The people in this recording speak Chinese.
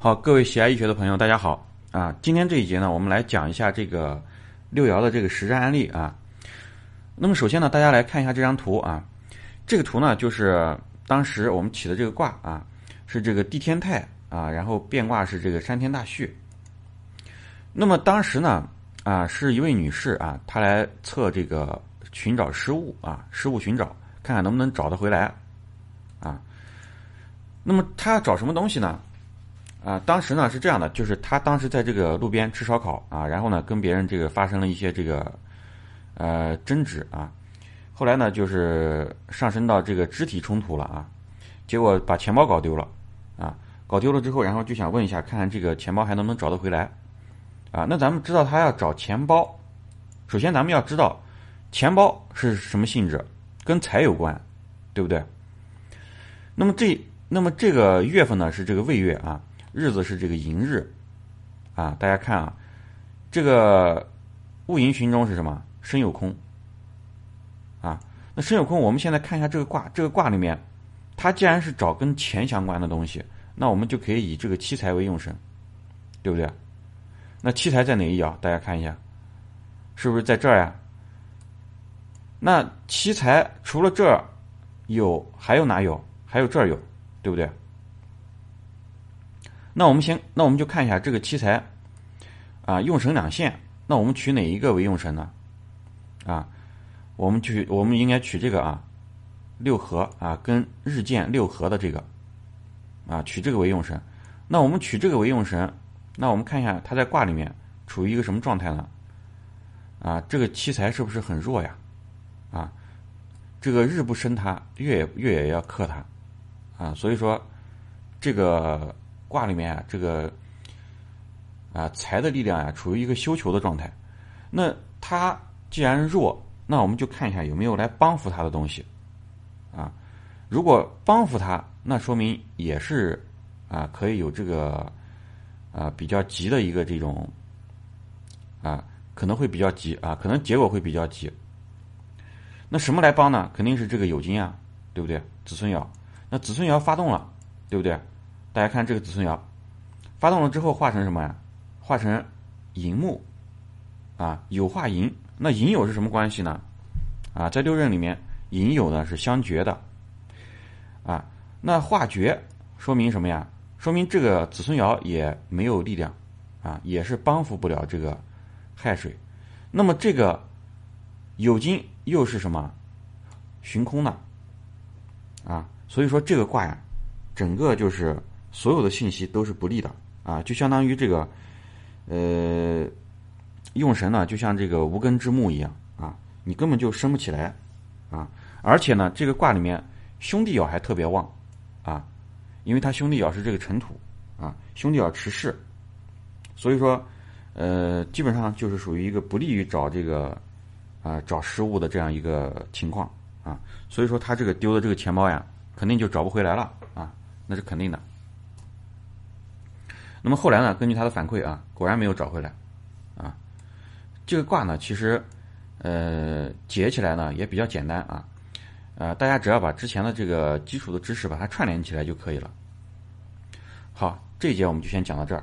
好，各位喜爱易学的朋友，大家好啊！今天这一节呢，我们来讲一下这个六爻的这个实战案例啊。那么首先呢，大家来看一下这张图啊。这个图呢，就是当时我们起的这个卦啊，是这个地天泰啊，然后变卦是这个山天大畜。那么当时呢，啊，是一位女士啊，她来测这个寻找失物啊，失物寻找，看看能不能找得回来啊。那么她要找什么东西呢？啊，当时呢是这样的，就是他当时在这个路边吃烧烤啊，然后呢跟别人这个发生了一些这个呃争执啊，后来呢就是上升到这个肢体冲突了啊，结果把钱包搞丢了啊，搞丢了之后，然后就想问一下，看看这个钱包还能不能找得回来啊？那咱们知道他要找钱包，首先咱们要知道钱包是什么性质，跟财有关，对不对？那么这那么这个月份呢是这个未月啊。日子是这个寅日，啊，大家看啊，这个戊寅旬中是什么？申酉空，啊，那申酉空，我们现在看一下这个卦，这个卦里面，它既然是找跟钱相关的东西，那我们就可以以这个七财为用神，对不对？那七财在哪一爻？大家看一下，是不是在这儿呀？那七财除了这儿有，还有哪有？还有这儿有，对不对？那我们先，那我们就看一下这个七财，啊，用神两线，那我们取哪一个为用神呢？啊，我们取，我们应该取这个啊，六合啊，跟日见六合的这个，啊，取这个为用神。那我们取这个为用神，那我们看一下它在卦里面处于一个什么状态呢？啊，这个七财是不是很弱呀？啊，这个日不生它，月月也要克它，啊，所以说这个。卦里面啊，这个啊财的力量呀，处于一个休囚的状态。那它既然弱，那我们就看一下有没有来帮扶它的东西啊。如果帮扶它，那说明也是啊可以有这个啊比较急的一个这种啊可能会比较急啊，可能结果会比较急。那什么来帮呢？肯定是这个酉金啊，对不对？子孙爻，那子孙爻发动了，对不对？大家看这个子孙爻，发动了之后化成什么呀？化成寅木，啊，酉化寅。那寅酉是什么关系呢？啊，在六壬里面，寅酉呢是相绝的，啊，那化绝说明什么呀？说明这个子孙爻也没有力量，啊，也是帮扶不了这个亥水。那么这个酉金又是什么？寻空的，啊，所以说这个卦呀，整个就是。所有的信息都是不利的啊，就相当于这个，呃，用神呢，就像这个无根之木一样啊，你根本就生不起来啊。而且呢，这个卦里面兄弟爻还特别旺啊，因为他兄弟爻是这个尘土啊，兄弟爻持世，所以说，呃，基本上就是属于一个不利于找这个啊找失物的这样一个情况啊。所以说他这个丢的这个钱包呀，肯定就找不回来了啊，那是肯定的。那么后来呢？根据他的反馈啊，果然没有找回来，啊，这个卦呢，其实，呃，解起来呢也比较简单啊，呃，大家只要把之前的这个基础的知识把它串联起来就可以了。好，这一节我们就先讲到这儿。